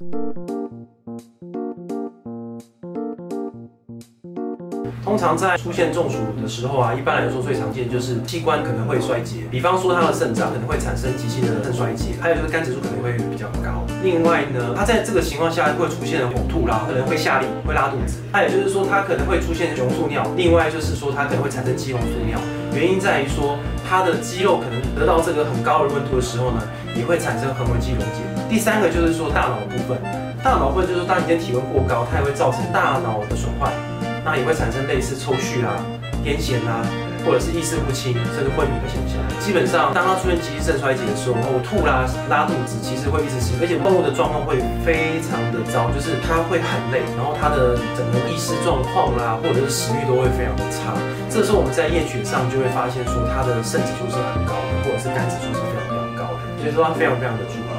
Thank you. 通常在出现中暑的时候啊，一般来说最常见就是器官可能会衰竭，比方说它的肾脏可能会产生急性的肾衰竭，还有就是肝指数可能会比较高。另外呢，它在这个情况下会出现呕吐啦，可能会下痢，会拉肚子。还有就是说它可能会出现熊素尿，另外就是说它可能会产生肌红素尿。原因在于说它的肌肉可能得到这个很高的温度的时候呢，也会产生横纹肌溶解。第三个就是说大脑的部分，大脑部分就是当你今天体温过高，它也会造成大脑的损坏。那也会产生类似抽搐啦、癫痫啦，或者是意识不清甚至昏迷的现象。基本上，当它出现急性肾衰竭的时候，呕吐啦、拉肚子，其实会一直醒，而且动物的状况会非常的糟，就是它会很累，然后它的整个意识状况啦，或者是食欲都会非常的差。这时候我们在验血上就会发现说，它的肾指数是很高的，或者是肝指数是非常非常高的，所以说它非常非常的重要。